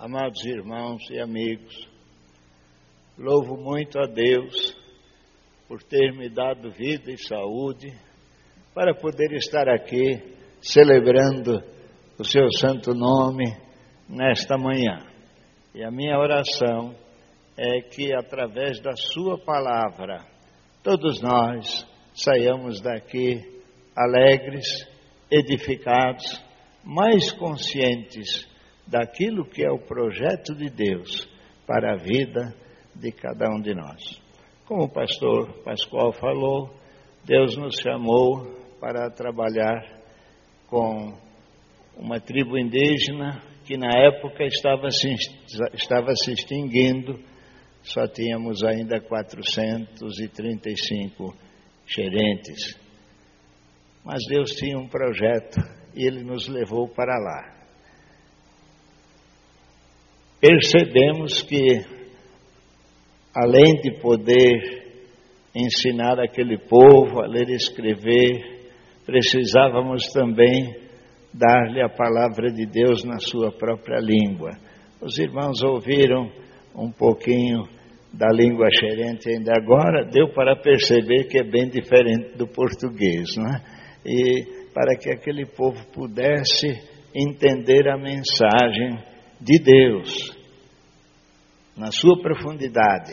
amados irmãos e amigos, louvo muito a Deus por ter me dado vida e saúde para poder estar aqui celebrando o seu santo nome nesta manhã. E a minha oração é que através da sua palavra todos nós saiamos daqui alegres, edificados, mais conscientes daquilo que é o projeto de Deus para a vida de cada um de nós. Como o pastor Pascoal falou, Deus nos chamou para trabalhar com uma tribo indígena que na época estava se, estava se extinguindo, só tínhamos ainda 435 gerentes. Mas Deus tinha um projeto e Ele nos levou para lá percebemos que, além de poder ensinar aquele povo a ler e escrever, precisávamos também dar-lhe a palavra de Deus na sua própria língua. Os irmãos ouviram um pouquinho da língua xerente ainda agora, deu para perceber que é bem diferente do português, não é? E para que aquele povo pudesse entender a mensagem de Deus, na sua profundidade.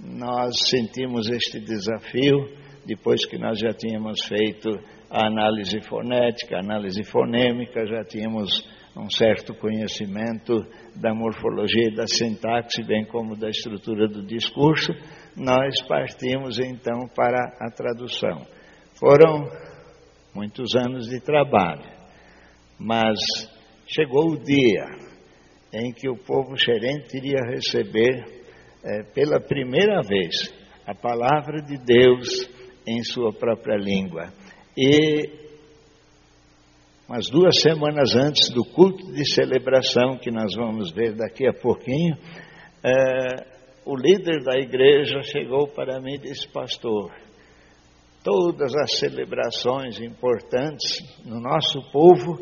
Nós sentimos este desafio depois que nós já tínhamos feito a análise fonética, a análise fonêmica, já tínhamos um certo conhecimento da morfologia e da sintaxe, bem como da estrutura do discurso, nós partimos então para a tradução. Foram muitos anos de trabalho, mas chegou o dia em que o povo xerente iria receber é, pela primeira vez a palavra de Deus em sua própria língua. E umas duas semanas antes do culto de celebração, que nós vamos ver daqui a pouquinho, é, o líder da igreja chegou para mim e disse: Pastor, todas as celebrações importantes no nosso povo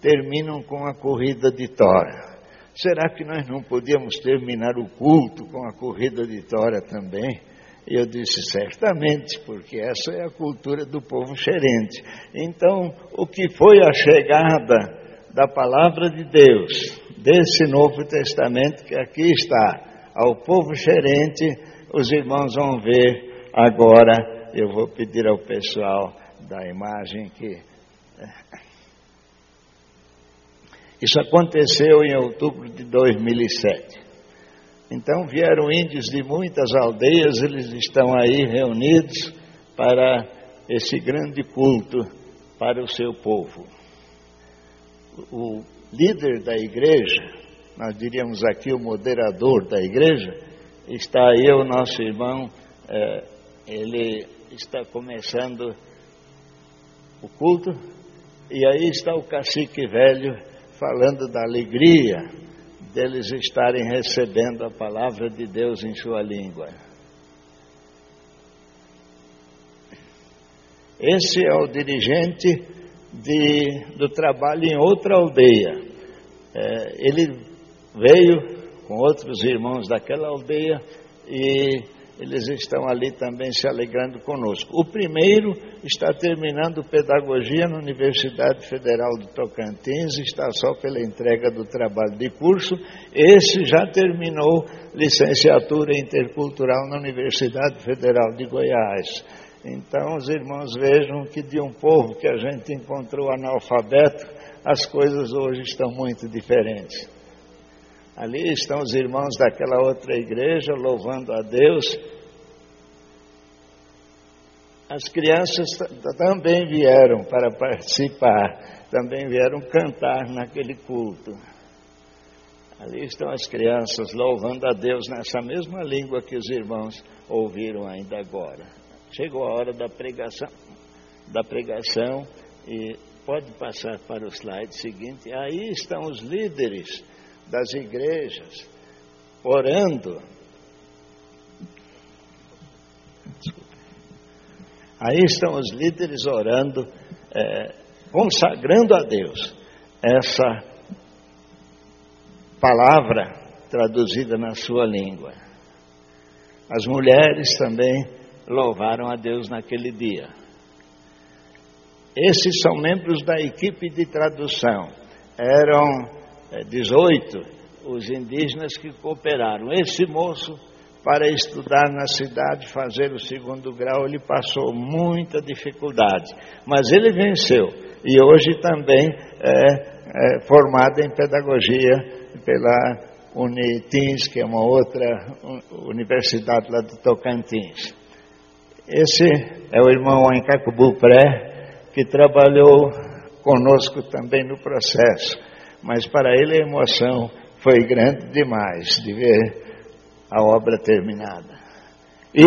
terminam com a corrida de tora. Será que nós não podíamos terminar o culto com a corrida de tora também? Eu disse, certamente, porque essa é a cultura do povo xerente. Então, o que foi a chegada da palavra de Deus, desse Novo Testamento que aqui está, ao povo xerente, os irmãos vão ver agora. Eu vou pedir ao pessoal da imagem que isso aconteceu em outubro de 2007. Então vieram índios de muitas aldeias, eles estão aí reunidos para esse grande culto para o seu povo. O líder da igreja, nós diríamos aqui o moderador da igreja, está aí o nosso irmão, é, ele está começando o culto, e aí está o cacique velho falando da alegria deles estarem recebendo a palavra de Deus em sua língua. Esse é o dirigente de, do trabalho em outra aldeia. É, ele veio com outros irmãos daquela aldeia e eles estão ali também se alegrando conosco. O primeiro está terminando pedagogia na Universidade Federal do Tocantins, está só pela entrega do trabalho de curso. Esse já terminou licenciatura intercultural na Universidade Federal de Goiás. Então, os irmãos vejam que de um povo que a gente encontrou analfabeto, as coisas hoje estão muito diferentes. Ali estão os irmãos daquela outra igreja louvando a Deus. As crianças também vieram para participar, também vieram cantar naquele culto. Ali estão as crianças louvando a Deus nessa mesma língua que os irmãos ouviram ainda agora. Chegou a hora da pregação, da pregação e pode passar para o slide seguinte. Aí estão os líderes das igrejas, orando. Aí estão os líderes orando, é, consagrando a Deus essa palavra traduzida na sua língua. As mulheres também louvaram a Deus naquele dia. Esses são membros da equipe de tradução. Eram 18 eh, os indígenas que cooperaram. Esse moço, para estudar na cidade, fazer o segundo grau, ele passou muita dificuldade, mas ele venceu. E hoje também é, é formado em pedagogia pela Unitins, que é uma outra universidade lá do Tocantins. Esse é o irmão Ancacubu Pré, que trabalhou conosco também no processo, mas para ele a emoção foi grande demais de ver a obra terminada. E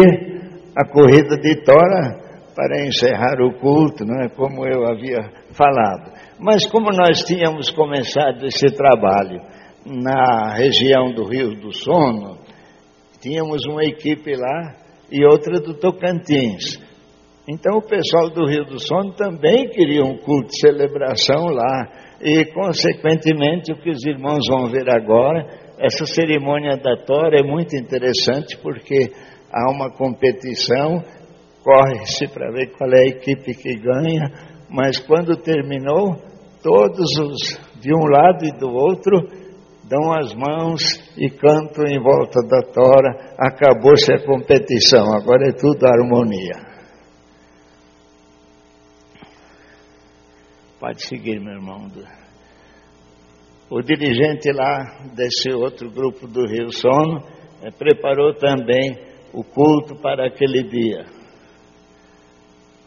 a corrida de Tora para encerrar o culto, não é como eu havia falado. Mas como nós tínhamos começado esse trabalho na região do Rio do Sono, tínhamos uma equipe lá e outra do Tocantins. Então o pessoal do Rio do Sono também queria um culto de celebração lá. E, consequentemente, o que os irmãos vão ver agora, essa cerimônia da Tora é muito interessante porque há uma competição, corre-se para ver qual é a equipe que ganha, mas quando terminou, todos os de um lado e do outro dão as mãos e cantam em volta da tora. Acabou-se a competição, agora é tudo harmonia. Pode seguir, meu irmão. O dirigente lá desse outro grupo do Rio Sono eh, preparou também o culto para aquele dia.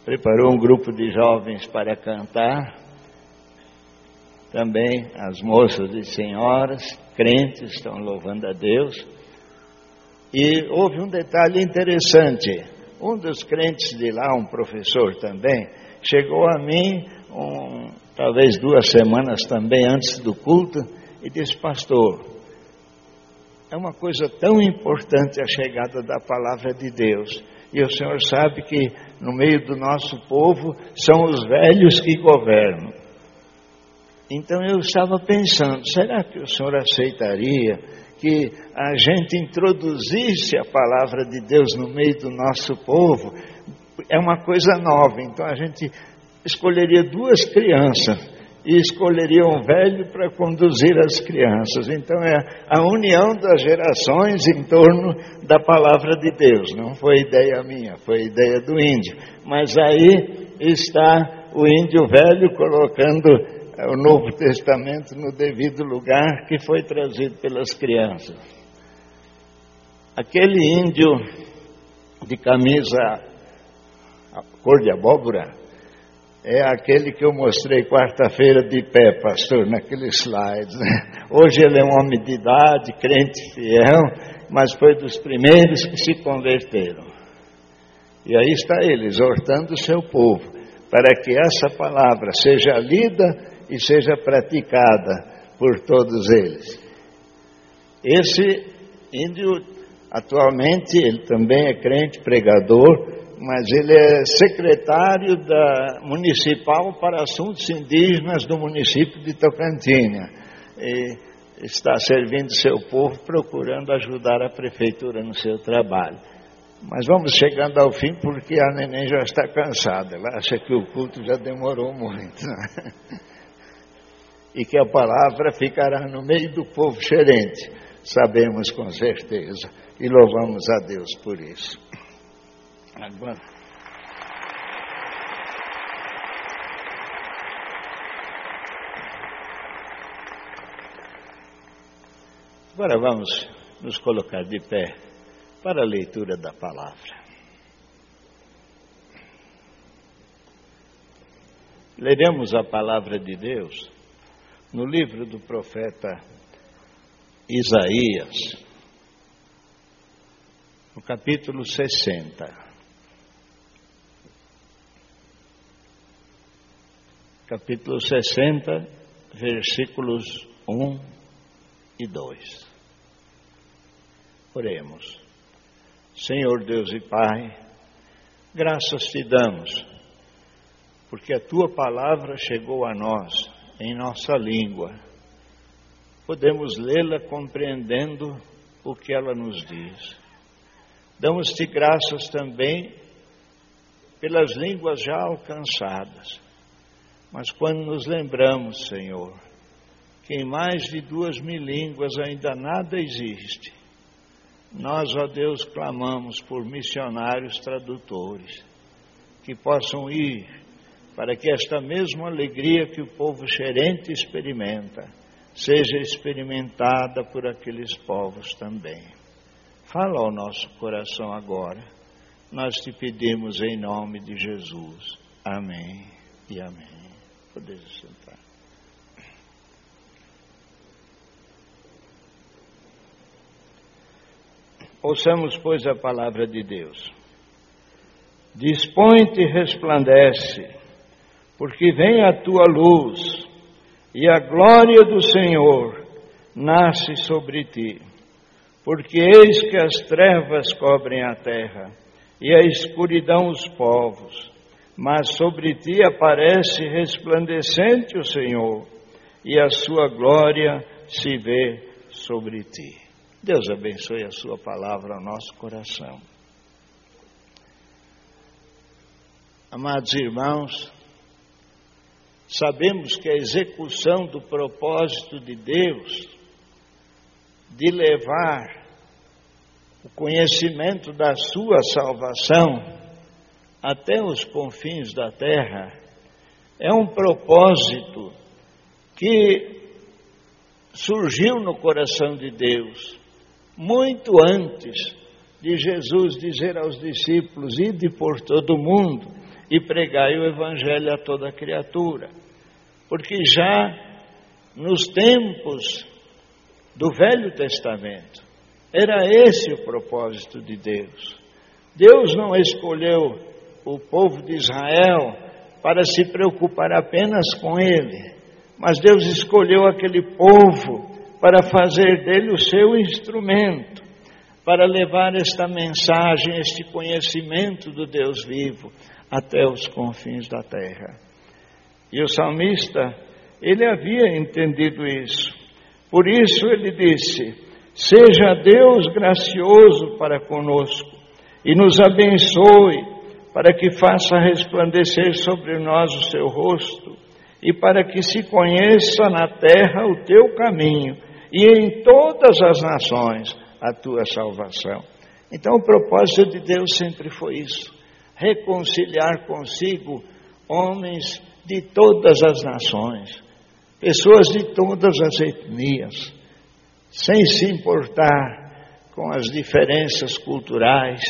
Preparou um grupo de jovens para cantar, também as moças e senhoras, crentes, estão louvando a Deus. E houve um detalhe interessante. Um dos crentes de lá, um professor também, chegou a mim um, talvez duas semanas também antes do culto, e disse: Pastor, é uma coisa tão importante a chegada da palavra de Deus. E o Senhor sabe que no meio do nosso povo são os velhos que governam. Então eu estava pensando: será que o Senhor aceitaria que a gente introduzisse a palavra de Deus no meio do nosso povo? É uma coisa nova, então a gente escolheria duas crianças e escolheria um velho para conduzir as crianças. Então é a união das gerações em torno da palavra de Deus. Não foi ideia minha, foi ideia do índio. Mas aí está o índio velho colocando eh, o Novo Testamento no devido lugar que foi trazido pelas crianças. Aquele índio de camisa cor de abóbora, é aquele que eu mostrei quarta-feira de pé, pastor, naqueles slides. Né? Hoje ele é um homem de idade, crente fiel, mas foi dos primeiros que se converteram. E aí está ele, exortando o seu povo, para que essa palavra seja lida e seja praticada por todos eles. Esse índio, atualmente, ele também é crente, pregador, mas ele é secretário da municipal para assuntos indígenas do município de Tocantins. E está servindo seu povo, procurando ajudar a prefeitura no seu trabalho. Mas vamos chegando ao fim porque a neném já está cansada. Ela acha que o culto já demorou muito. Né? E que a palavra ficará no meio do povo xerente. Sabemos com certeza. E louvamos a Deus por isso. Agora. Agora vamos nos colocar de pé para a leitura da palavra. Leremos a palavra de Deus no livro do profeta Isaías, no capítulo 60. Capítulo 60, versículos 1 e 2. Oremos. Senhor Deus e Pai, graças te damos, porque a tua palavra chegou a nós em nossa língua podemos lê-la compreendendo o que ela nos diz. Damos-te graças também pelas línguas já alcançadas. Mas quando nos lembramos, Senhor, que em mais de duas mil línguas ainda nada existe, nós, ó Deus, clamamos por missionários tradutores que possam ir para que esta mesma alegria que o povo xerente experimenta seja experimentada por aqueles povos também. Fala ao nosso coração agora. Nós te pedimos em nome de Jesus. Amém e amém. Podeis sentar. Ouçamos, pois, a palavra de Deus. Dispõe-te e resplandece, porque vem a tua luz, e a glória do Senhor nasce sobre ti. Porque eis que as trevas cobrem a terra, e a escuridão os povos, mas sobre ti aparece resplandecente o Senhor, e a sua glória se vê sobre ti. Deus abençoe a Sua palavra ao nosso coração. Amados irmãos, sabemos que a execução do propósito de Deus de levar o conhecimento da Sua salvação até os confins da terra é um propósito que surgiu no coração de Deus muito antes de Jesus dizer aos discípulos: Ide por todo o mundo e pregai o Evangelho a toda criatura. Porque já nos tempos do Velho Testamento, era esse o propósito de Deus. Deus não escolheu o povo de Israel para se preocupar apenas com ele, mas Deus escolheu aquele povo para fazer dele o seu instrumento, para levar esta mensagem, este conhecimento do Deus vivo até os confins da terra. E o salmista, ele havia entendido isso. Por isso ele disse: Seja Deus gracioso para conosco e nos abençoe, para que faça resplandecer sobre nós o seu rosto e para que se conheça na terra o teu caminho e em todas as nações a tua salvação. Então, o propósito de Deus sempre foi isso: reconciliar consigo homens de todas as nações, pessoas de todas as etnias, sem se importar com as diferenças culturais,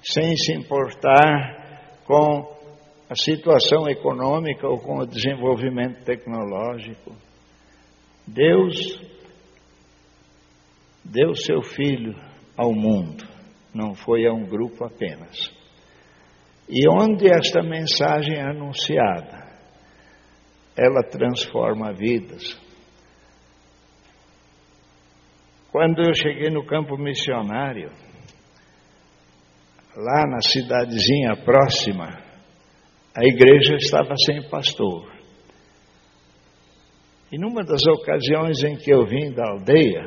sem se importar com a situação econômica ou com o desenvolvimento tecnológico. Deus deu seu filho ao mundo, não foi a um grupo apenas. E onde esta mensagem é anunciada, ela transforma vidas. Quando eu cheguei no campo missionário, lá na cidadezinha próxima, a igreja estava sem pastor. E numa das ocasiões em que eu vim da aldeia,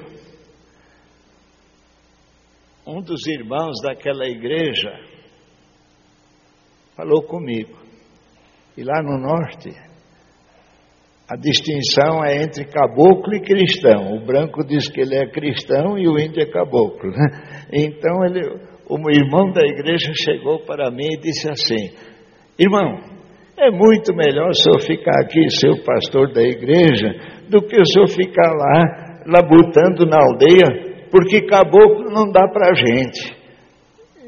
um dos irmãos daquela igreja falou comigo. E lá no norte, a distinção é entre caboclo e cristão. O branco diz que ele é cristão e o índio é caboclo. Né? Então ele, o irmão da igreja chegou para mim e disse assim: Irmão, é muito melhor o senhor ficar aqui, ser o pastor da igreja, do que o senhor ficar lá, labutando na aldeia, porque caboclo não dá para a gente.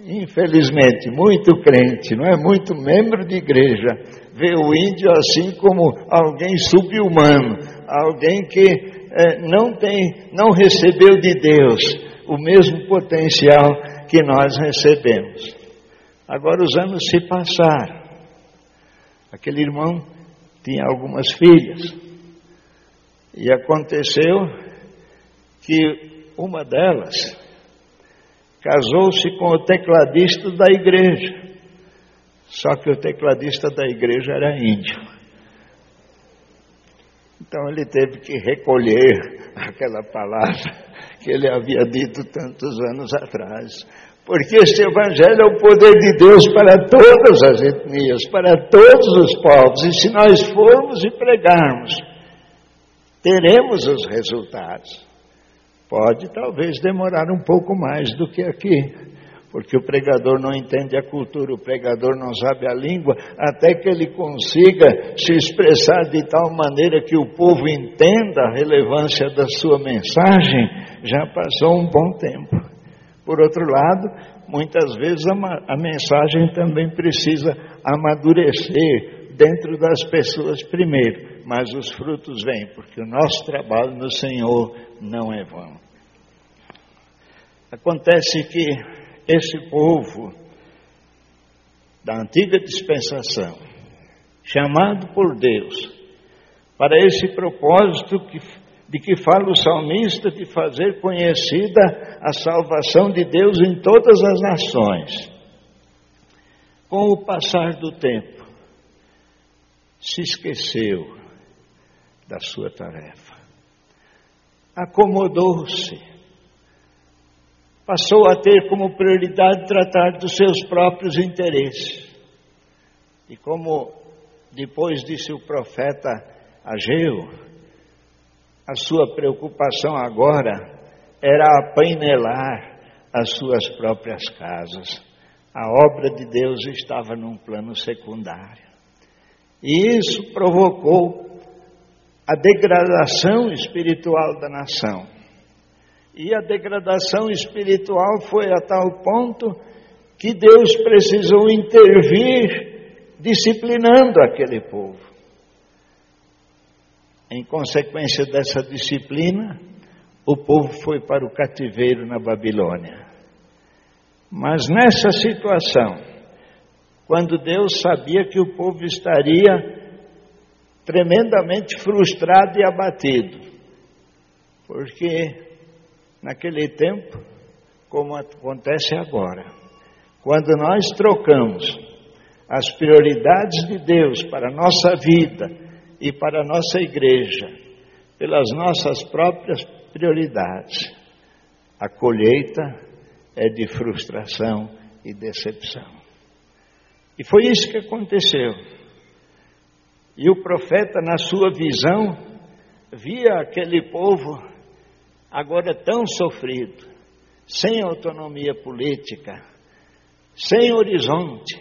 Infelizmente, muito crente, não é muito membro de igreja, vê o índio assim como alguém subhumano, alguém que é, não tem, não recebeu de Deus o mesmo potencial que nós recebemos. Agora os anos se passaram. Aquele irmão tinha algumas filhas. E aconteceu que uma delas casou-se com o tecladista da igreja. Só que o tecladista da igreja era índio. Então ele teve que recolher aquela palavra que ele havia dito tantos anos atrás. Porque este Evangelho é o poder de Deus para todas as etnias, para todos os povos. E se nós formos e pregarmos, teremos os resultados. Pode talvez demorar um pouco mais do que aqui, porque o pregador não entende a cultura, o pregador não sabe a língua, até que ele consiga se expressar de tal maneira que o povo entenda a relevância da sua mensagem, já passou um bom tempo. Por outro lado, muitas vezes a, a mensagem também precisa amadurecer dentro das pessoas primeiro, mas os frutos vêm, porque o nosso trabalho no Senhor não é vão. Acontece que esse povo da antiga dispensação, chamado por Deus para esse propósito que, de que fala o salmista de fazer conhecida a salvação de Deus em todas as nações. Com o passar do tempo, se esqueceu da sua tarefa, acomodou-se passou a ter como prioridade tratar dos seus próprios interesses. E como depois disse o profeta Ageu, a sua preocupação agora era apainelar as suas próprias casas. A obra de Deus estava num plano secundário. E isso provocou a degradação espiritual da nação. E a degradação espiritual foi a tal ponto que Deus precisou intervir disciplinando aquele povo. Em consequência dessa disciplina, o povo foi para o cativeiro na Babilônia. Mas nessa situação, quando Deus sabia que o povo estaria tremendamente frustrado e abatido, porque naquele tempo, como acontece agora. Quando nós trocamos as prioridades de Deus para a nossa vida e para a nossa igreja pelas nossas próprias prioridades, a colheita é de frustração e decepção. E foi isso que aconteceu. E o profeta, na sua visão, via aquele povo agora tão sofrido, sem autonomia política, sem horizonte.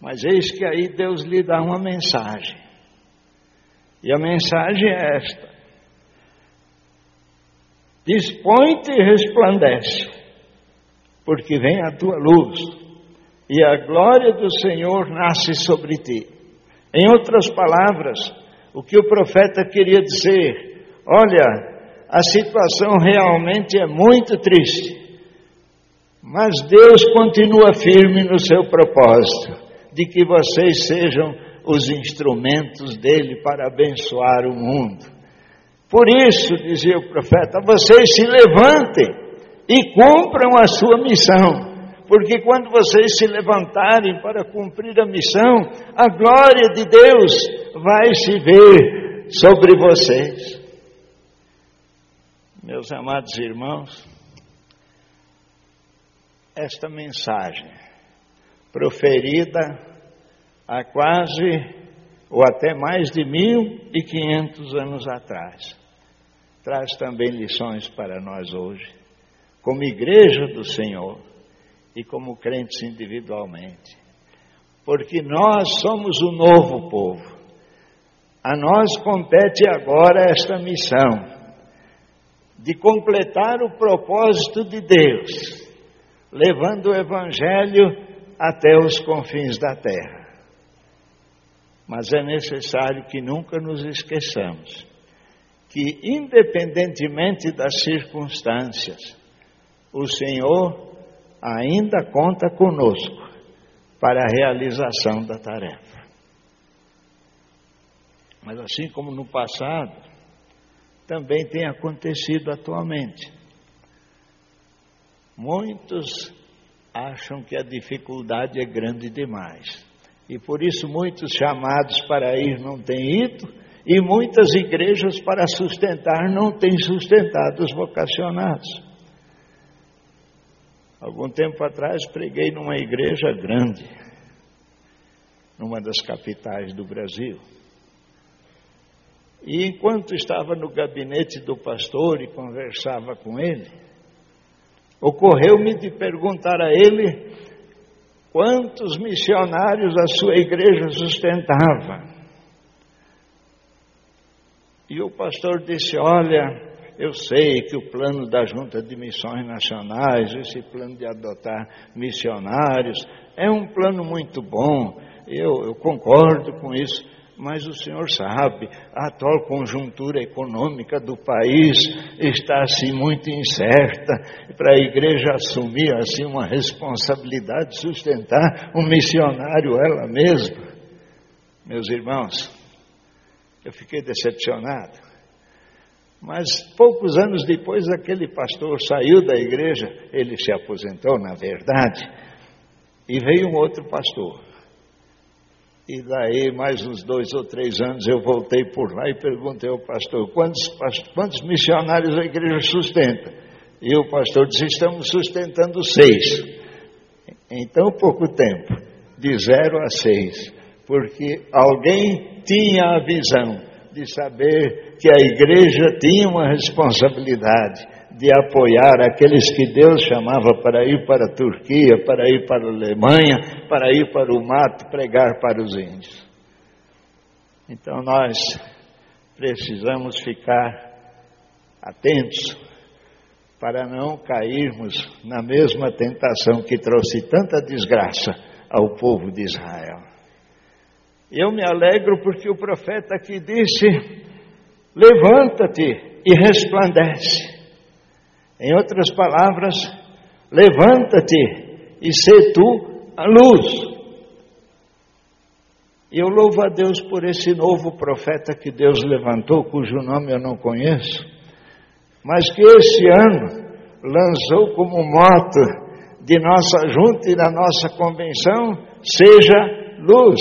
Mas eis que aí Deus lhe dá uma mensagem. E a mensagem é esta: Dispõe-te e resplandece, porque vem a tua luz, e a glória do Senhor nasce sobre ti. Em outras palavras, o que o profeta queria dizer, olha, a situação realmente é muito triste. Mas Deus continua firme no seu propósito de que vocês sejam os instrumentos dele para abençoar o mundo. Por isso, dizia o profeta, vocês se levantem e cumpram a sua missão. Porque quando vocês se levantarem para cumprir a missão, a glória de Deus vai se ver sobre vocês. Meus amados irmãos, esta mensagem, proferida há quase ou até mais de mil e quinhentos anos atrás, traz também lições para nós hoje, como igreja do Senhor e como crentes individualmente, porque nós somos o novo povo, a nós compete agora esta missão de completar o propósito de Deus, levando o Evangelho até os confins da terra. Mas é necessário que nunca nos esqueçamos que, independentemente das circunstâncias, o Senhor ainda conta conosco para a realização da tarefa. Mas assim como no passado, também tem acontecido atualmente. Muitos acham que a dificuldade é grande demais. E por isso muitos chamados para ir não têm ido, E muitas igrejas, para sustentar, não têm sustentado os vocacionados. Algum tempo atrás, preguei numa igreja grande, numa das capitais do Brasil. E enquanto estava no gabinete do pastor e conversava com ele, ocorreu-me de perguntar a ele quantos missionários a sua igreja sustentava. E o pastor disse: Olha, eu sei que o plano da Junta de Missões Nacionais, esse plano de adotar missionários, é um plano muito bom, eu, eu concordo com isso, mas o senhor sabe, a atual conjuntura econômica do país está assim muito incerta para a igreja assumir assim uma responsabilidade, sustentar um missionário ela mesma. Meus irmãos, eu fiquei decepcionado. Mas poucos anos depois, aquele pastor saiu da igreja, ele se aposentou, na verdade, e veio um outro pastor. E daí, mais uns dois ou três anos, eu voltei por lá e perguntei ao pastor: quantos, quantos missionários a igreja sustenta? E o pastor disse: estamos sustentando seis. Em tão pouco tempo, de zero a seis, porque alguém tinha a visão de saber que a igreja tinha uma responsabilidade de apoiar aqueles que Deus chamava para ir para a Turquia, para ir para a Alemanha, para ir para o mato pregar para os índios. Então nós precisamos ficar atentos para não cairmos na mesma tentação que trouxe tanta desgraça ao povo de Israel. Eu me alegro porque o profeta aqui disse: levanta-te e resplandece. Em outras palavras, levanta-te e sê tu a luz. E eu louvo a Deus por esse novo profeta que Deus levantou, cujo nome eu não conheço, mas que esse ano lançou como moto de nossa junta e da nossa convenção: seja luz.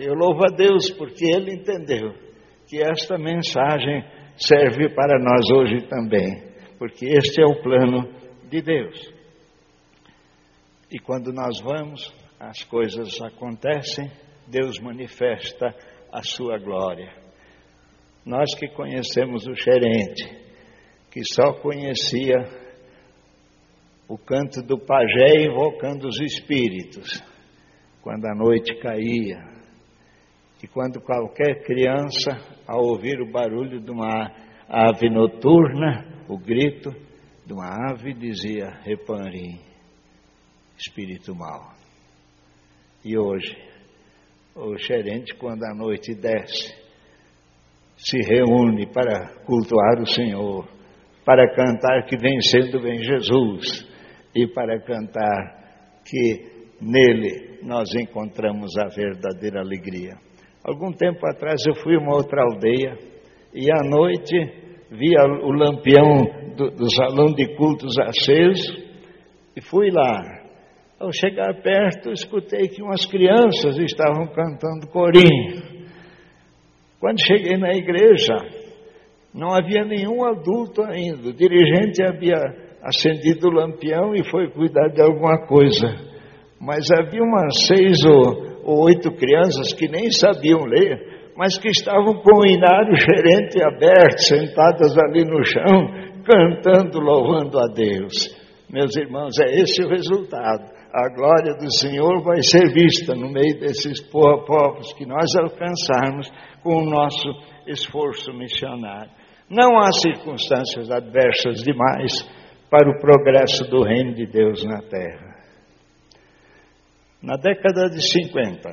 Eu louvo a Deus porque Ele entendeu que esta mensagem serve para nós hoje também, porque este é o plano de Deus. E quando nós vamos, as coisas acontecem, Deus manifesta a sua glória. Nós que conhecemos o xerente, que só conhecia o canto do pajé invocando os espíritos, quando a noite caía, que quando qualquer criança, ao ouvir o barulho de uma ave noturna, o grito de uma ave, dizia: Reparim, espírito mau. E hoje, o gerente, quando a noite desce, se reúne para cultuar o Senhor, para cantar que vencendo vem Jesus e para cantar que nele nós encontramos a verdadeira alegria. Algum tempo atrás eu fui a uma outra aldeia e à noite via o lampião do, do salão de cultos aceso e fui lá. Ao chegar perto, escutei que umas crianças estavam cantando corinho. Quando cheguei na igreja, não havia nenhum adulto ainda. O dirigente havia acendido o lampião e foi cuidar de alguma coisa. Mas havia umas seis ou ou oito crianças que nem sabiam ler, mas que estavam com o inário gerente aberto, sentadas ali no chão, cantando, louvando a Deus. Meus irmãos, é esse o resultado. A glória do Senhor vai ser vista no meio desses povos que nós alcançarmos com o nosso esforço missionário. Não há circunstâncias adversas demais para o progresso do reino de Deus na terra. Na década de 50,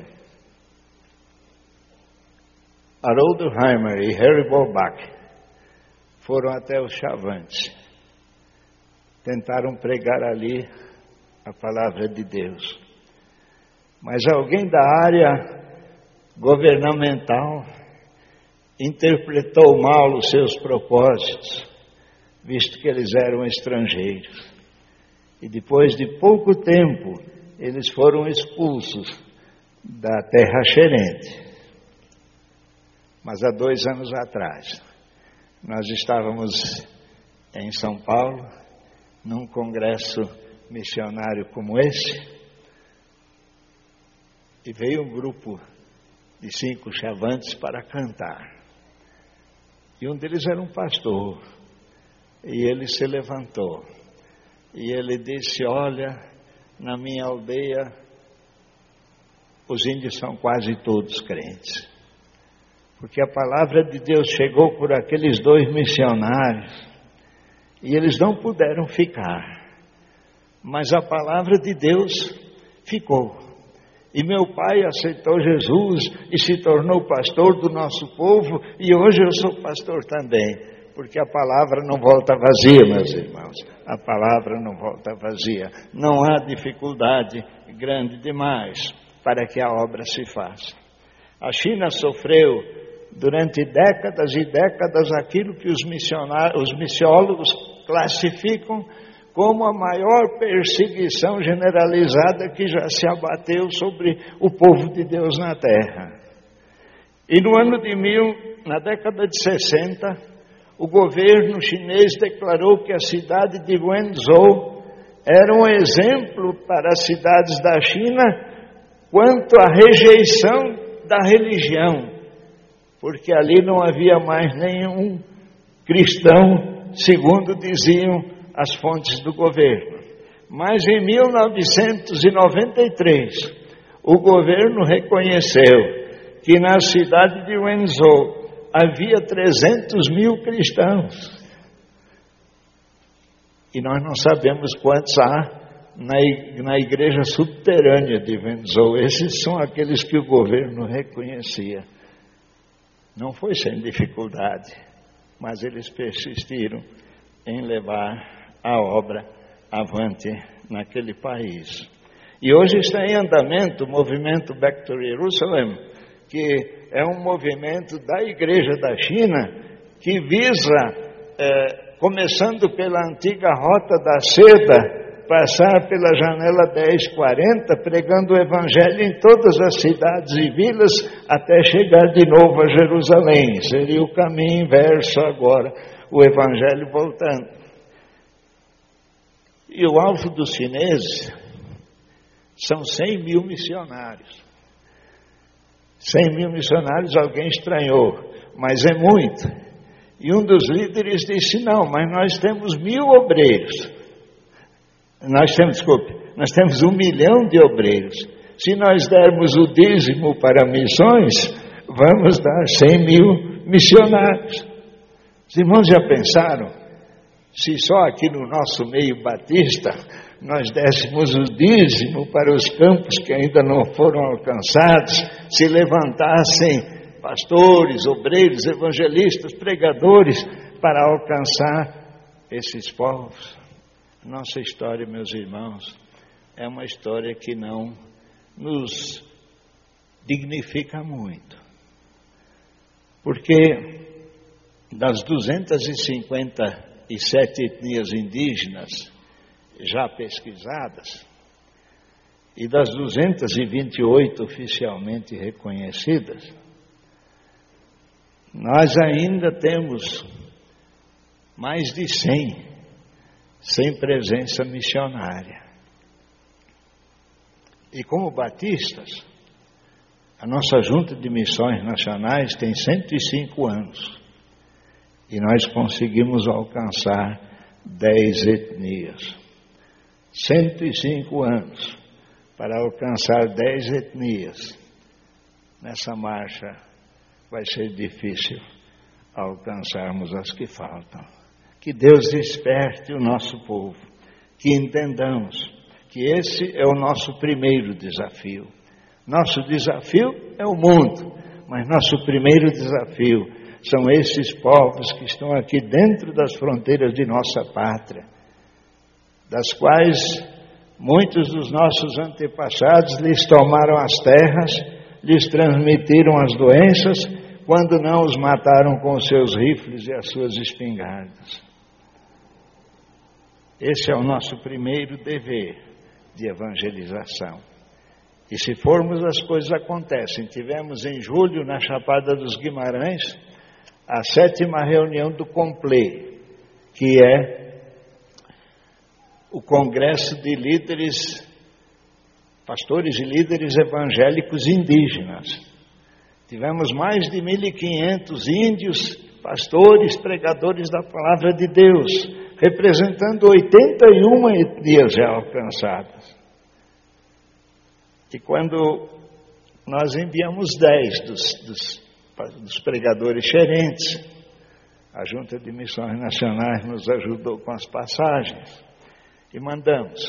Haroldo Heimer e Harry Borbach foram até os Chavantes. Tentaram pregar ali a palavra de Deus. Mas alguém da área governamental interpretou mal os seus propósitos, visto que eles eram estrangeiros. E depois de pouco tempo, eles foram expulsos da terra xerente. Mas há dois anos atrás, nós estávamos em São Paulo, num congresso missionário como esse, e veio um grupo de cinco chavantes para cantar. E um deles era um pastor, e ele se levantou, e ele disse: Olha, na minha aldeia, os índios são quase todos crentes. Porque a palavra de Deus chegou por aqueles dois missionários e eles não puderam ficar, mas a palavra de Deus ficou. E meu pai aceitou Jesus e se tornou pastor do nosso povo, e hoje eu sou pastor também, porque a palavra não volta vazia, meus irmãos. A palavra não volta vazia. Não há dificuldade grande demais para que a obra se faça. A China sofreu durante décadas e décadas aquilo que os, os missiólogos classificam como a maior perseguição generalizada que já se abateu sobre o povo de Deus na terra. E no ano de mil, na década de 60, o governo chinês declarou que a cidade de Wenzhou era um exemplo para as cidades da China quanto à rejeição da religião porque ali não havia mais nenhum cristão, segundo diziam as fontes do governo. Mas em 1993, o governo reconheceu que na cidade de Wenzhou havia 300 mil cristãos. E nós não sabemos quantos há na igreja subterrânea de Wenzhou. Esses são aqueles que o governo reconhecia. Não foi sem dificuldade, mas eles persistiram em levar a obra avante naquele país. E hoje está em andamento o movimento Back to Jerusalem, que é um movimento da Igreja da China que visa, é, começando pela antiga Rota da Seda, passar pela janela 1040, pregando o Evangelho em todas as cidades e vilas, até chegar de novo a Jerusalém. Seria o caminho inverso agora, o Evangelho voltando. E o alvo dos chineses são 100 mil missionários. 100 mil missionários, alguém estranhou, mas é muito. E um dos líderes disse: Não, mas nós temos mil obreiros. Nós temos, desculpe, nós temos um milhão de obreiros. Se nós dermos o dízimo para missões, vamos dar 100 mil missionários. Os irmãos já pensaram? Se só aqui no nosso meio batista nós dessemos o dízimo para os campos que ainda não foram alcançados, se levantassem pastores, obreiros, evangelistas, pregadores para alcançar esses povos. Nossa história, meus irmãos, é uma história que não nos dignifica muito. Porque das 257 etnias indígenas já pesquisadas e das 228 oficialmente reconhecidas, nós ainda temos mais de 100 sem presença missionária. E como batistas, a nossa junta de missões nacionais tem 105 anos e nós conseguimos alcançar 10 etnias. 105 anos para alcançar 10 etnias. Nessa marcha vai ser difícil alcançarmos as que faltam. Que Deus desperte o nosso povo, que entendamos que esse é o nosso primeiro desafio. Nosso desafio é o mundo, mas nosso primeiro desafio são esses povos que estão aqui dentro das fronteiras de nossa pátria, das quais muitos dos nossos antepassados lhes tomaram as terras, lhes transmitiram as doenças, quando não os mataram com os seus rifles e as suas espingardas. Esse é o nosso primeiro dever de evangelização. E se formos, as coisas acontecem. Tivemos em julho, na Chapada dos Guimarães, a sétima reunião do COMPLE, que é o Congresso de Líderes, Pastores e Líderes Evangélicos Indígenas. Tivemos mais de 1.500 índios, pastores, pregadores da palavra de Deus, representando 81 etnias já alcançadas. E quando nós enviamos 10 dos, dos, dos pregadores gerentes, a Junta de Missões Nacionais nos ajudou com as passagens e mandamos.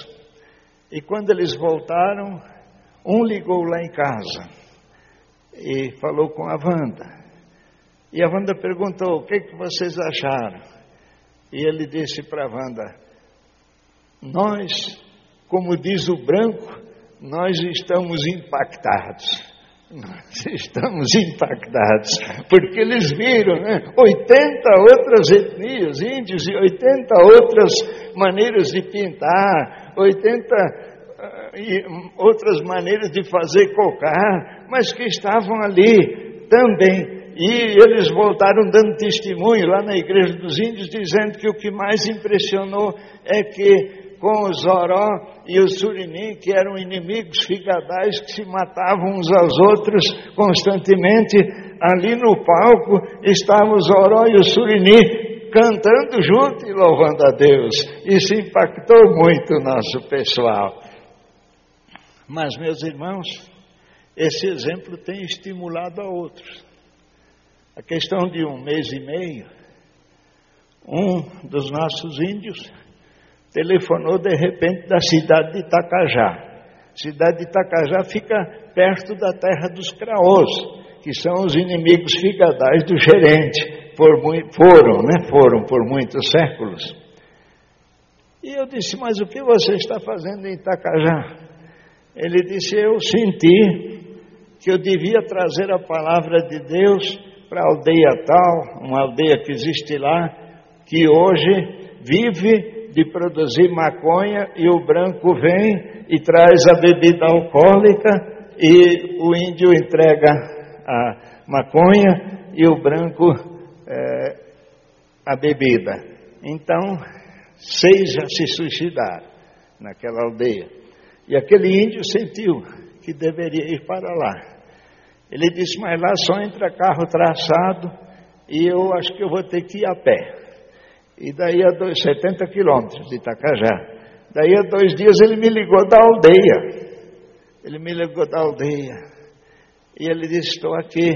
E quando eles voltaram, um ligou lá em casa e falou com a Wanda. E a Wanda perguntou: o que, que vocês acharam? E ele disse para a Wanda: Nós, como diz o branco, nós estamos impactados. Nós estamos impactados, porque eles viram né, 80 outras etnias, índios, e 80 outras maneiras de pintar, 80 uh, e outras maneiras de fazer cocar, mas que estavam ali também. E eles voltaram dando testemunho lá na Igreja dos Índios, dizendo que o que mais impressionou é que com os Zoró e os Surinim, que eram inimigos figadais que se matavam uns aos outros constantemente. Ali no palco estavam os Zoró e os Surinim cantando junto e louvando a Deus. Isso impactou muito o nosso pessoal. Mas, meus irmãos, esse exemplo tem estimulado a outros. A questão de um mês e meio, um dos nossos índios telefonou de repente da cidade de Itacajá. cidade de Itacajá fica perto da terra dos craôs, que são os inimigos figadais do gerente. Foram, né? Foram por muitos séculos. E eu disse, mas o que você está fazendo em Itacajá? Ele disse, eu senti que eu devia trazer a palavra de Deus para a aldeia tal, uma aldeia que existe lá, que hoje vive de produzir maconha e o branco vem e traz a bebida alcoólica e o índio entrega a maconha e o branco é, a bebida. Então, seis já se suicidaram naquela aldeia. E aquele índio sentiu que deveria ir para lá. Ele disse: Mas lá só entra carro traçado e eu acho que eu vou ter que ir a pé. E daí a dois, 70 quilômetros de Itacajá. Daí a dois dias ele me ligou da aldeia. Ele me ligou da aldeia. E ele disse: Estou aqui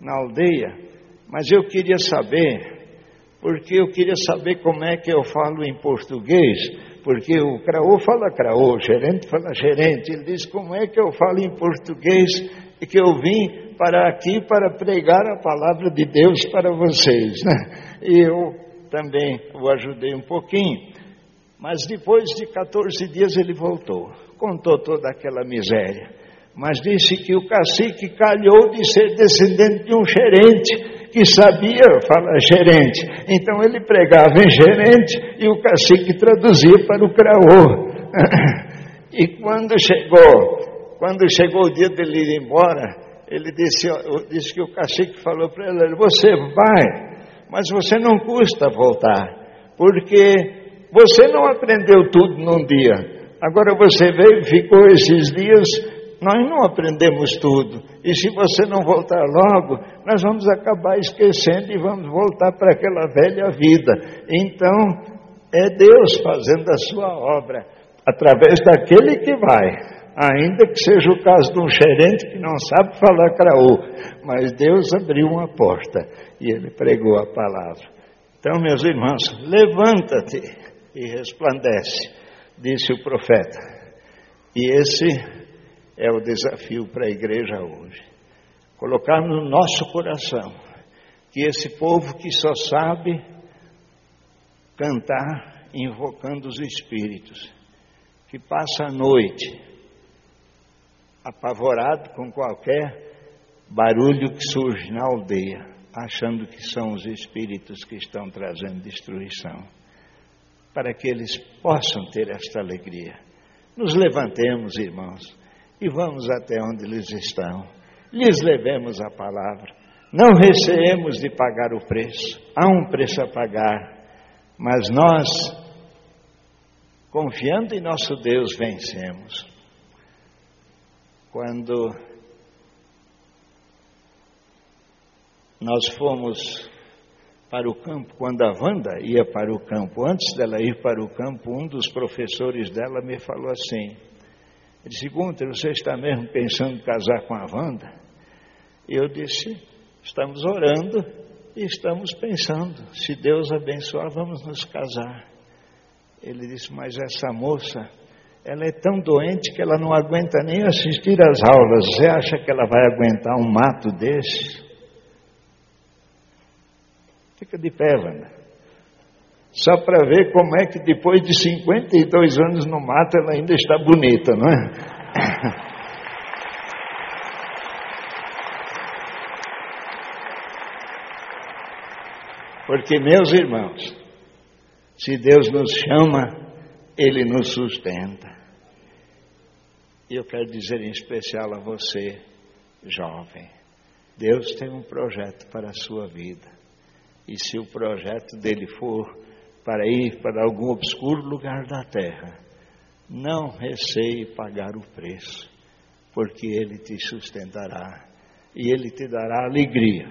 na aldeia, mas eu queria saber, porque eu queria saber como é que eu falo em português, porque o craô fala craô, o gerente fala gerente. Ele disse: Como é que eu falo em português e que eu vim para aqui para pregar a palavra de Deus para vocês? Né? E eu também o ajudei um pouquinho. Mas depois de 14 dias ele voltou, contou toda aquela miséria. Mas disse que o cacique calhou de ser descendente de um gerente, que sabia falar gerente. Então ele pregava em gerente e o cacique traduzia para o craô. E quando chegou, quando chegou o dia dele ir embora, ele disse, disse que o cacique falou para ele: Você vai, mas você não custa voltar, porque você não aprendeu tudo num dia. Agora você veio, ficou esses dias, nós não aprendemos tudo. E se você não voltar logo, nós vamos acabar esquecendo e vamos voltar para aquela velha vida. Então, é Deus fazendo a sua obra através daquele que vai ainda que seja o caso de um gerente que não sabe falar craú, mas Deus abriu uma porta e ele pregou a palavra. Então, meus irmãos, levanta-te e resplandece, disse o profeta. E esse é o desafio para a igreja hoje. Colocar no nosso coração que esse povo que só sabe cantar invocando os espíritos, que passa a noite apavorado com qualquer barulho que surge na aldeia, achando que são os espíritos que estão trazendo destruição, para que eles possam ter esta alegria. Nos levantemos, irmãos, e vamos até onde eles estão. Lhes levemos a palavra. Não receemos de pagar o preço. Há um preço a pagar, mas nós, confiando em nosso Deus, vencemos. Quando nós fomos para o campo, quando a Wanda ia para o campo, antes dela ir para o campo, um dos professores dela me falou assim: ele disse, Gunter, você está mesmo pensando em casar com a Wanda? Eu disse, estamos orando e estamos pensando, se Deus abençoar, vamos nos casar. Ele disse, mas essa moça, ela é tão doente que ela não aguenta nem assistir às aulas. Você acha que ela vai aguentar um mato desse? Fica de pé, Wanda. Só para ver como é que depois de 52 anos no mato ela ainda está bonita, não é? Porque, meus irmãos, se Deus nos chama, Ele nos sustenta. E eu quero dizer em especial a você, jovem, Deus tem um projeto para a sua vida. E se o projeto dele for para ir para algum obscuro lugar da terra, não receie pagar o preço, porque ele te sustentará e ele te dará alegria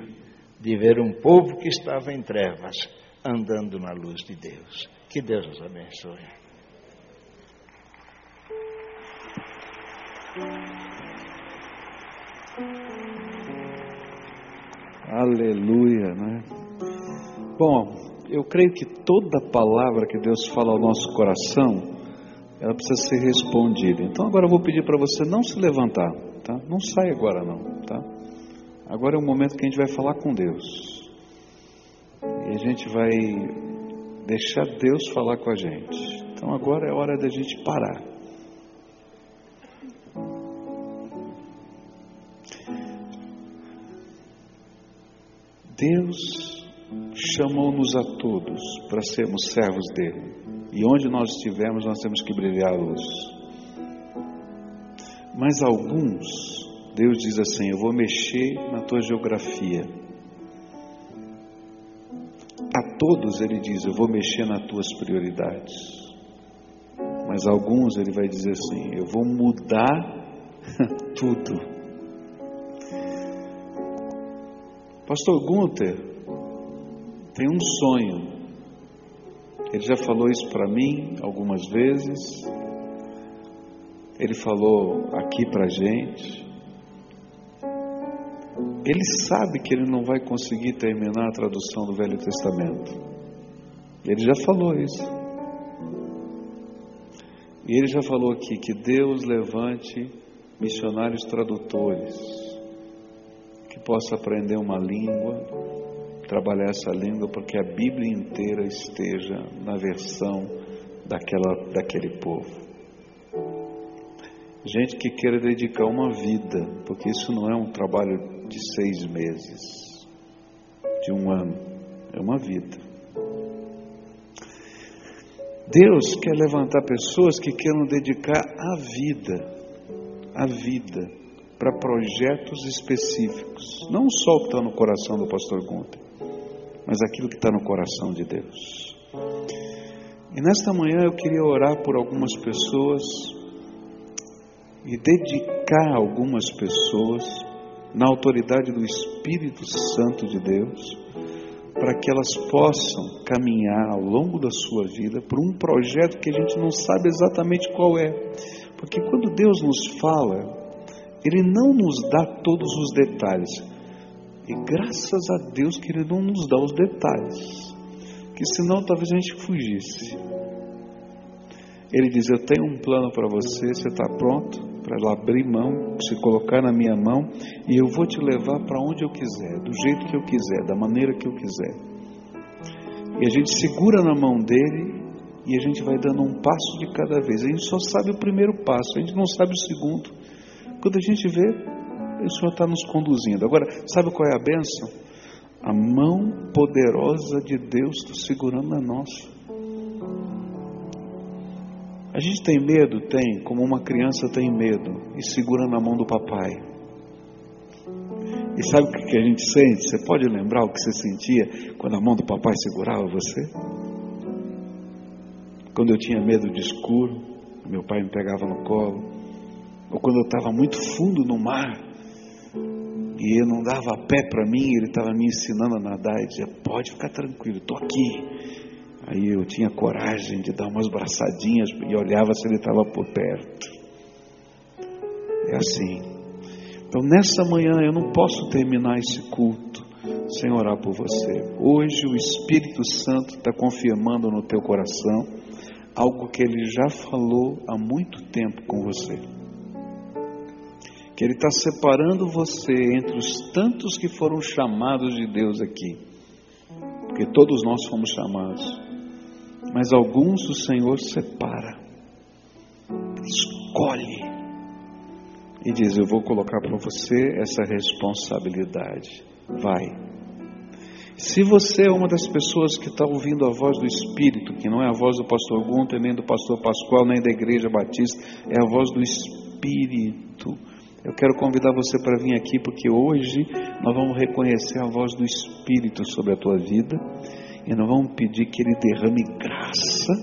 de ver um povo que estava em trevas andando na luz de Deus. Que Deus os abençoe. Aleluia, né? Bom, eu creio que toda palavra que Deus fala ao nosso coração, ela precisa ser respondida. Então agora eu vou pedir para você não se levantar, tá? Não sai agora não, tá? Agora é o momento que a gente vai falar com Deus. E a gente vai deixar Deus falar com a gente. Então agora é hora da gente parar. Deus chamou-nos a todos para sermos servos dele. E onde nós estivermos, nós temos que brilhar a luz. Mas alguns, Deus diz assim: Eu vou mexer na tua geografia. A todos Ele diz: Eu vou mexer nas tuas prioridades. Mas alguns Ele vai dizer assim: Eu vou mudar tudo. Pastor Gunther, tem um sonho. Ele já falou isso para mim algumas vezes. Ele falou aqui para a gente. Ele sabe que ele não vai conseguir terminar a tradução do Velho Testamento. Ele já falou isso. E ele já falou aqui que Deus levante missionários tradutores que possa aprender uma língua, trabalhar essa língua porque a Bíblia inteira esteja na versão daquela, daquele povo. Gente que queira dedicar uma vida, porque isso não é um trabalho de seis meses, de um ano, é uma vida. Deus quer levantar pessoas que queiram dedicar a vida, a vida, para projetos específicos, não só o que está no coração do pastor Gunter, mas aquilo que está no coração de Deus. E nesta manhã eu queria orar por algumas pessoas e dedicar algumas pessoas na autoridade do Espírito Santo de Deus, para que elas possam caminhar ao longo da sua vida por um projeto que a gente não sabe exatamente qual é. Porque quando Deus nos fala, Ele não nos dá todos os detalhes, e graças a Deus que Ele não nos dá os detalhes, que senão talvez a gente fugisse. Ele diz: Eu tenho um plano para você, você está pronto para abrir mão, se colocar na minha mão, e eu vou te levar para onde eu quiser, do jeito que eu quiser, da maneira que eu quiser. E a gente segura na mão dele e a gente vai dando um passo de cada vez. A gente só sabe o primeiro passo, a gente não sabe o segundo. Quando a gente vê, o Senhor está nos conduzindo. Agora, sabe qual é a benção? A mão poderosa de Deus está segurando a nossa. A gente tem medo? Tem, como uma criança tem medo, e segura na mão do papai. E sabe o que a gente sente? Você pode lembrar o que você sentia quando a mão do papai segurava você? Quando eu tinha medo de escuro, meu pai me pegava no colo. Ou quando eu estava muito fundo no mar e eu não dava pé para mim, ele estava me ensinando a nadar e dizia: Pode ficar tranquilo, estou aqui. Aí eu tinha coragem de dar umas braçadinhas e olhava se ele estava por perto. É assim. Então nessa manhã eu não posso terminar esse culto sem orar por você. Hoje o Espírito Santo está confirmando no teu coração algo que ele já falou há muito tempo com você. Que ele está separando você entre os tantos que foram chamados de Deus aqui. Porque todos nós fomos chamados mas alguns o Senhor separa, escolhe e diz: Eu vou colocar para você essa responsabilidade. Vai. Se você é uma das pessoas que está ouvindo a voz do Espírito, que não é a voz do pastor Gunter, nem do pastor Pascoal, nem da igreja batista, é a voz do Espírito. Eu quero convidar você para vir aqui, porque hoje nós vamos reconhecer a voz do Espírito sobre a tua vida e nós vamos pedir que Ele derrame graça.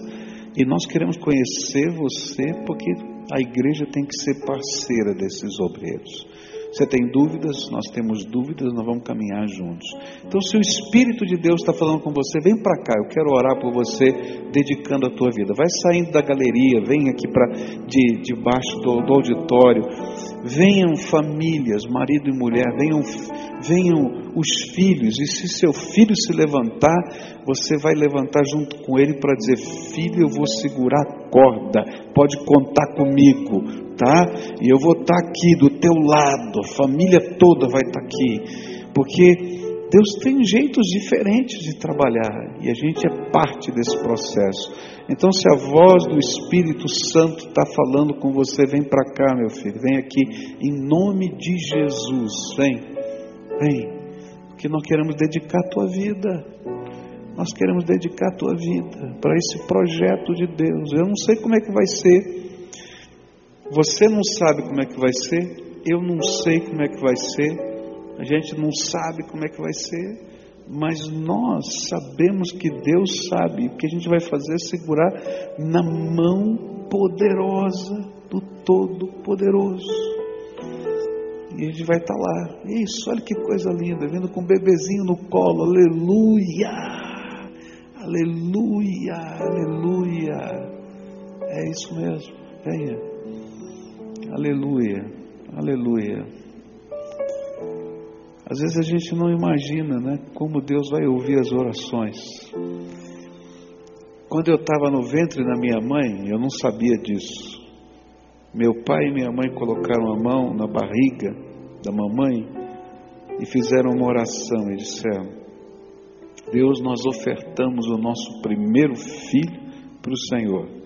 E nós queremos conhecer você porque a igreja tem que ser parceira desses obreiros. Você tem dúvidas? Nós temos dúvidas, nós vamos caminhar juntos. Então, se o Espírito de Deus está falando com você, vem para cá, eu quero orar por você, dedicando a tua vida. Vai saindo da galeria, vem aqui para de, debaixo do, do auditório. Venham famílias, marido e mulher, venham, venham os filhos, e se seu filho se levantar, você vai levantar junto com ele para dizer: Filho, eu vou segurar a corda, pode contar comigo, tá? E eu vou estar tá aqui do teu lado, família toda vai estar tá aqui, porque Deus tem jeitos diferentes de trabalhar e a gente é parte desse processo. Então, se a voz do Espírito Santo está falando com você, vem para cá, meu filho, vem aqui, em nome de Jesus, vem, vem, porque nós queremos dedicar a tua vida, nós queremos dedicar a tua vida para esse projeto de Deus. Eu não sei como é que vai ser, você não sabe como é que vai ser, eu não sei como é que vai ser, a gente não sabe como é que vai ser mas nós sabemos que Deus sabe, o que a gente vai fazer é segurar na mão poderosa do Todo-Poderoso. E a gente vai estar lá. Isso, olha que coisa linda, vindo com um bebezinho no colo, aleluia, aleluia, aleluia. É isso mesmo, venha, aleluia, aleluia. Às vezes a gente não imagina né, como Deus vai ouvir as orações. Quando eu estava no ventre da minha mãe, eu não sabia disso. Meu pai e minha mãe colocaram a mão na barriga da mamãe e fizeram uma oração e disseram: Deus, nós ofertamos o nosso primeiro filho para o Senhor.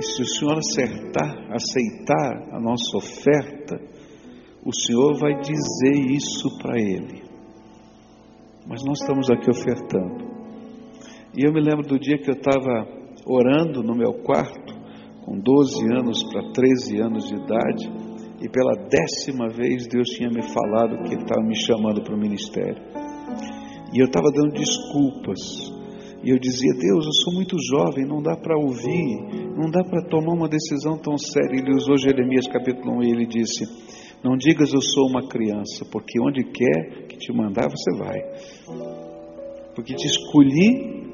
E se o Senhor acertar, aceitar a nossa oferta, o Senhor vai dizer isso para ele. Mas nós estamos aqui ofertando. E eu me lembro do dia que eu estava orando no meu quarto, com 12 anos para 13 anos de idade, e pela décima vez Deus tinha me falado que Ele estava me chamando para o ministério. E eu estava dando desculpas. E eu dizia, Deus, eu sou muito jovem, não dá para ouvir, não dá para tomar uma decisão tão séria. Ele usou Jeremias capítulo 1 e ele disse: não digas eu sou uma criança, porque onde quer que te mandar você vai. Porque te escolhi,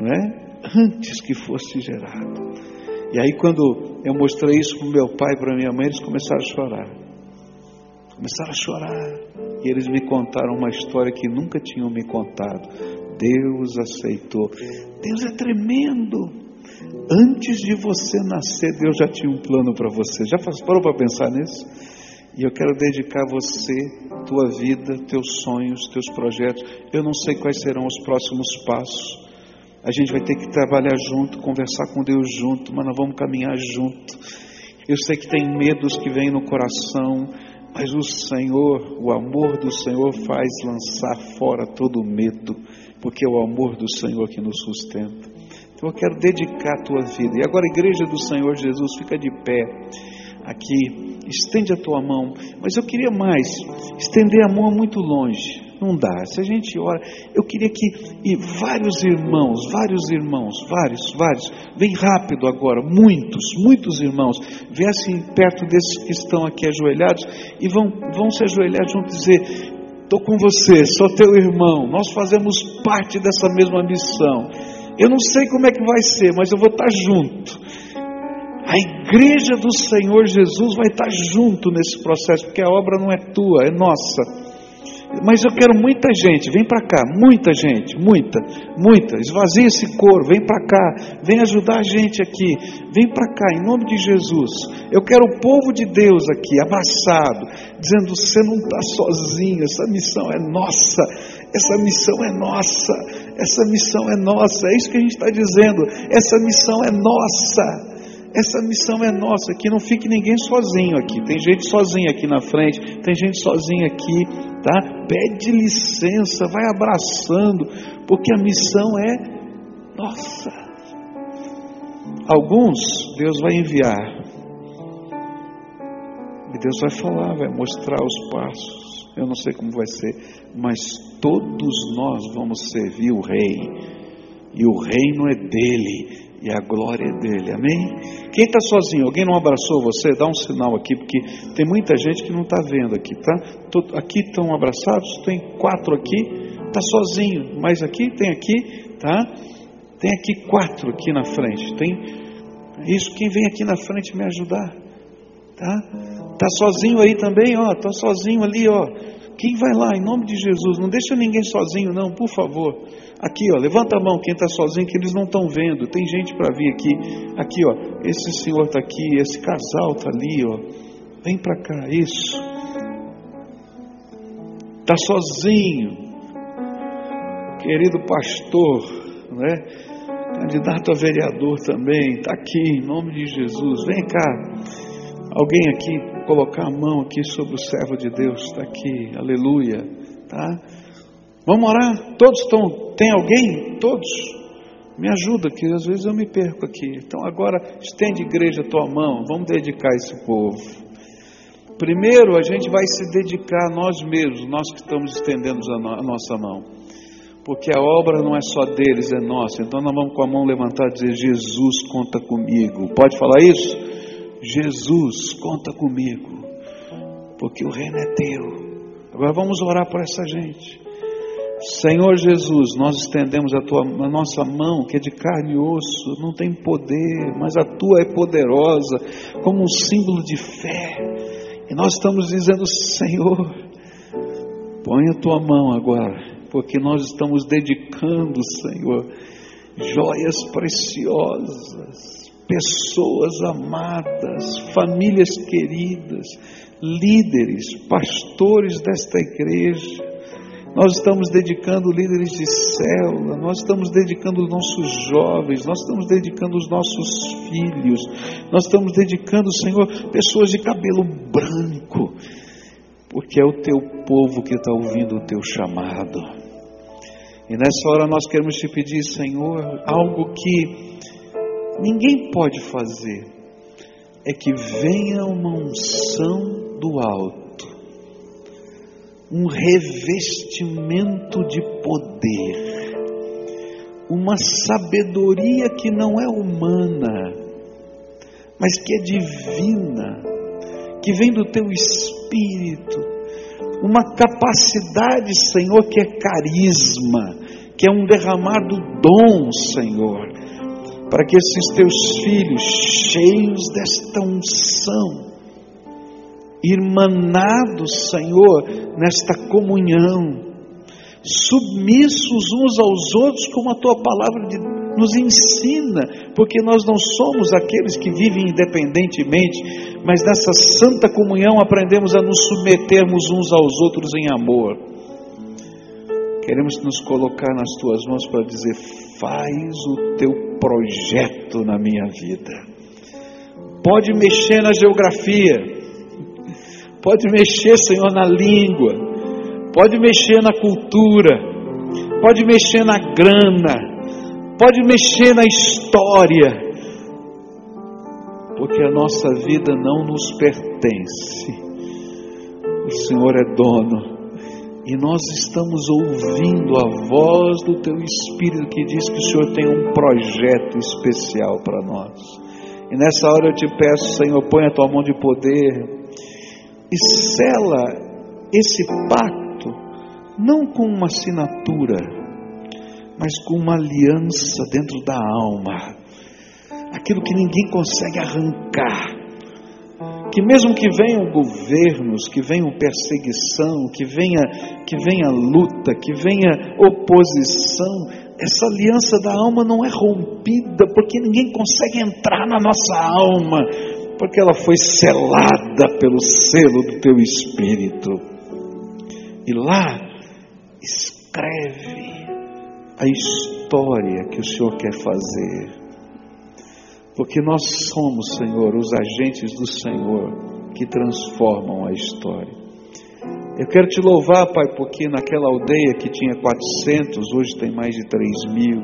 não é? Antes que fosse gerado. E aí quando eu mostrei isso para meu pai e para minha mãe, eles começaram a chorar. Começaram a chorar. E eles me contaram uma história que nunca tinham me contado. Deus aceitou. Deus é tremendo. Antes de você nascer, Deus já tinha um plano para você. Já parou para pensar nisso? E eu quero dedicar você, tua vida, teus sonhos, teus projetos. Eu não sei quais serão os próximos passos. A gente vai ter que trabalhar junto, conversar com Deus junto, mas nós vamos caminhar junto. Eu sei que tem medos que vêm no coração, mas o Senhor, o amor do Senhor faz lançar fora todo medo, porque é o amor do Senhor que nos sustenta. Então eu quero dedicar a tua vida. E agora, igreja do Senhor Jesus, fica de pé aqui, estende a tua mão. Mas eu queria mais, estender a mão muito longe. Não dá. Se a gente ora, eu queria que e vários irmãos, vários irmãos, vários, vários, vem rápido agora, muitos, muitos irmãos, viessem perto desses que estão aqui ajoelhados e vão, vão se ajoelhar junto e dizer: Estou com você, sou teu irmão, nós fazemos parte dessa mesma missão. Eu não sei como é que vai ser, mas eu vou estar junto. A igreja do Senhor Jesus vai estar junto nesse processo, porque a obra não é tua, é nossa. Mas eu quero muita gente, vem para cá, muita gente, muita, muita. Esvazia esse coro, vem para cá, vem ajudar a gente aqui, vem para cá, em nome de Jesus. Eu quero o povo de Deus aqui, abraçado, dizendo: você não está sozinho, essa missão é nossa, essa missão é nossa, essa missão é nossa. É isso que a gente está dizendo, essa missão é nossa. Essa missão é nossa, que não fique ninguém sozinho aqui. Tem gente sozinha aqui na frente, tem gente sozinha aqui, tá? Pede licença, vai abraçando, porque a missão é nossa. Alguns Deus vai enviar. E Deus vai falar, vai mostrar os passos. Eu não sei como vai ser, mas todos nós vamos servir o rei. E o reino é dele e a glória é dele. Amém? Quem está sozinho? Alguém não abraçou você? Dá um sinal aqui, porque tem muita gente que não está vendo aqui, tá? Aqui estão abraçados, tem quatro aqui, está sozinho, mas aqui tem aqui, tá? Tem aqui quatro aqui na frente. Tem isso. Quem vem aqui na frente me ajudar, tá? Tá sozinho aí também, ó? Tá sozinho ali, ó? Quem vai lá em nome de Jesus? Não deixa ninguém sozinho, não, por favor. Aqui, ó, levanta a mão quem está sozinho, que eles não estão vendo. Tem gente para vir aqui. Aqui, ó, esse senhor está aqui, esse casal está ali, ó. Vem para cá, isso. Está sozinho. Querido pastor, né? Candidato a vereador também, está aqui, em nome de Jesus. Vem cá. Alguém aqui colocar a mão aqui sobre o servo de Deus, está aqui, aleluia, tá? Vamos orar? Todos estão, tem alguém? Todos? Me ajuda, que às vezes eu me perco aqui. Então agora estende igreja a tua mão, vamos dedicar esse povo. Primeiro a gente vai se dedicar a nós mesmos, nós que estamos estendendo a, no, a nossa mão. Porque a obra não é só deles, é nossa. Então nós vamos com a mão levantada dizer: Jesus, conta comigo. Pode falar isso? Jesus, conta comigo, porque o reino é teu. Agora vamos orar por essa gente. Senhor Jesus, nós estendemos a, tua, a nossa mão, que é de carne e osso, não tem poder, mas a tua é poderosa, como um símbolo de fé. E nós estamos dizendo, Senhor, põe a tua mão agora, porque nós estamos dedicando, Senhor, joias preciosas pessoas amadas, famílias queridas, líderes, pastores desta igreja. Nós estamos dedicando líderes de célula, nós estamos dedicando os nossos jovens, nós estamos dedicando os nossos filhos, nós estamos dedicando, Senhor, pessoas de cabelo branco, porque é o teu povo que está ouvindo o teu chamado. E nessa hora nós queremos te pedir, Senhor, algo que ninguém pode fazer é que venha uma unção do alto, um revestimento de poder, uma sabedoria que não é humana, mas que é divina, que vem do teu espírito, uma capacidade, Senhor, que é carisma, que é um derramar do dom, Senhor para que esses teus filhos, cheios desta unção, irmanados, Senhor, nesta comunhão, submissos uns aos outros, como a tua palavra de, nos ensina, porque nós não somos aqueles que vivem independentemente, mas nessa santa comunhão aprendemos a nos submetermos uns aos outros em amor. Queremos nos colocar nas tuas mãos para dizer: faz o teu projeto na minha vida. Pode mexer na geografia, pode mexer, Senhor, na língua, pode mexer na cultura, pode mexer na grana, pode mexer na história, porque a nossa vida não nos pertence. O Senhor é dono. E nós estamos ouvindo a voz do Teu Espírito que diz que o Senhor tem um projeto especial para nós. E nessa hora eu te peço, Senhor, põe a tua mão de poder e sela esse pacto, não com uma assinatura, mas com uma aliança dentro da alma, aquilo que ninguém consegue arrancar. Que mesmo que venham governos, que venham perseguição, que venha, que venha luta, que venha oposição, essa aliança da alma não é rompida, porque ninguém consegue entrar na nossa alma, porque ela foi selada pelo selo do teu espírito. E lá escreve a história que o Senhor quer fazer. Porque nós somos, Senhor, os agentes do Senhor que transformam a história. Eu quero te louvar, Pai, porque naquela aldeia que tinha 400, hoje tem mais de 3 mil.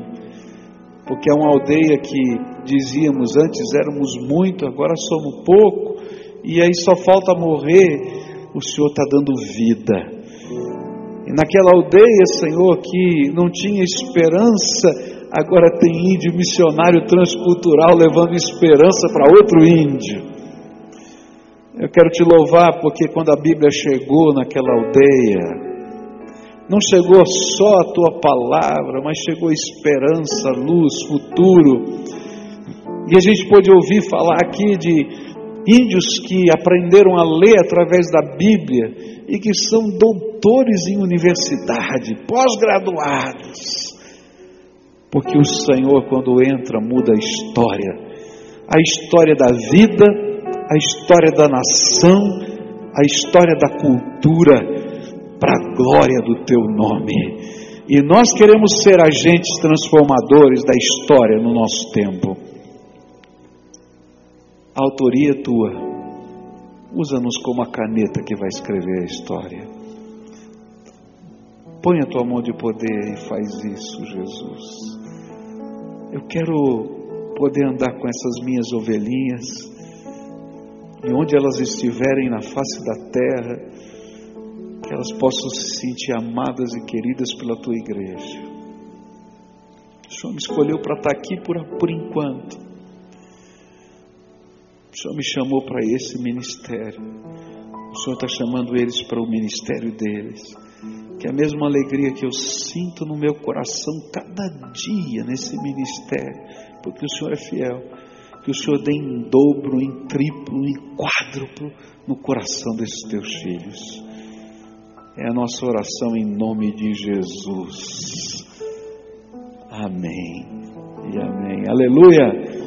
Porque é uma aldeia que dizíamos antes éramos muito, agora somos pouco, e aí só falta morrer. O Senhor está dando vida e naquela aldeia, Senhor, que não tinha esperança, agora tem índio missionário transcultural levando esperança para outro índio. Eu quero te louvar porque quando a Bíblia chegou naquela aldeia, não chegou só a tua palavra, mas chegou esperança, luz, futuro. E a gente pôde ouvir falar aqui de índios que aprenderam a ler através da Bíblia e que são doutores em universidade, pós-graduados. Porque o Senhor, quando entra, muda a história. A história da vida, a história da nação, a história da cultura, para a glória do teu nome. E nós queremos ser agentes transformadores da história no nosso tempo. A autoria é tua Usa-nos como a caneta que vai escrever a história. Põe a tua mão de poder e faz isso, Jesus. Eu quero poder andar com essas minhas ovelhinhas, e onde elas estiverem na face da terra, que elas possam se sentir amadas e queridas pela tua igreja. O Senhor me escolheu para estar aqui por, por enquanto. O Senhor me chamou para esse ministério. O Senhor está chamando eles para o ministério deles. Que a mesma alegria que eu sinto no meu coração cada dia nesse ministério, porque o Senhor é fiel, que o Senhor dê em dobro, em triplo, em quádruplo no coração desses teus filhos. É a nossa oração em nome de Jesus. Amém e amém. Aleluia.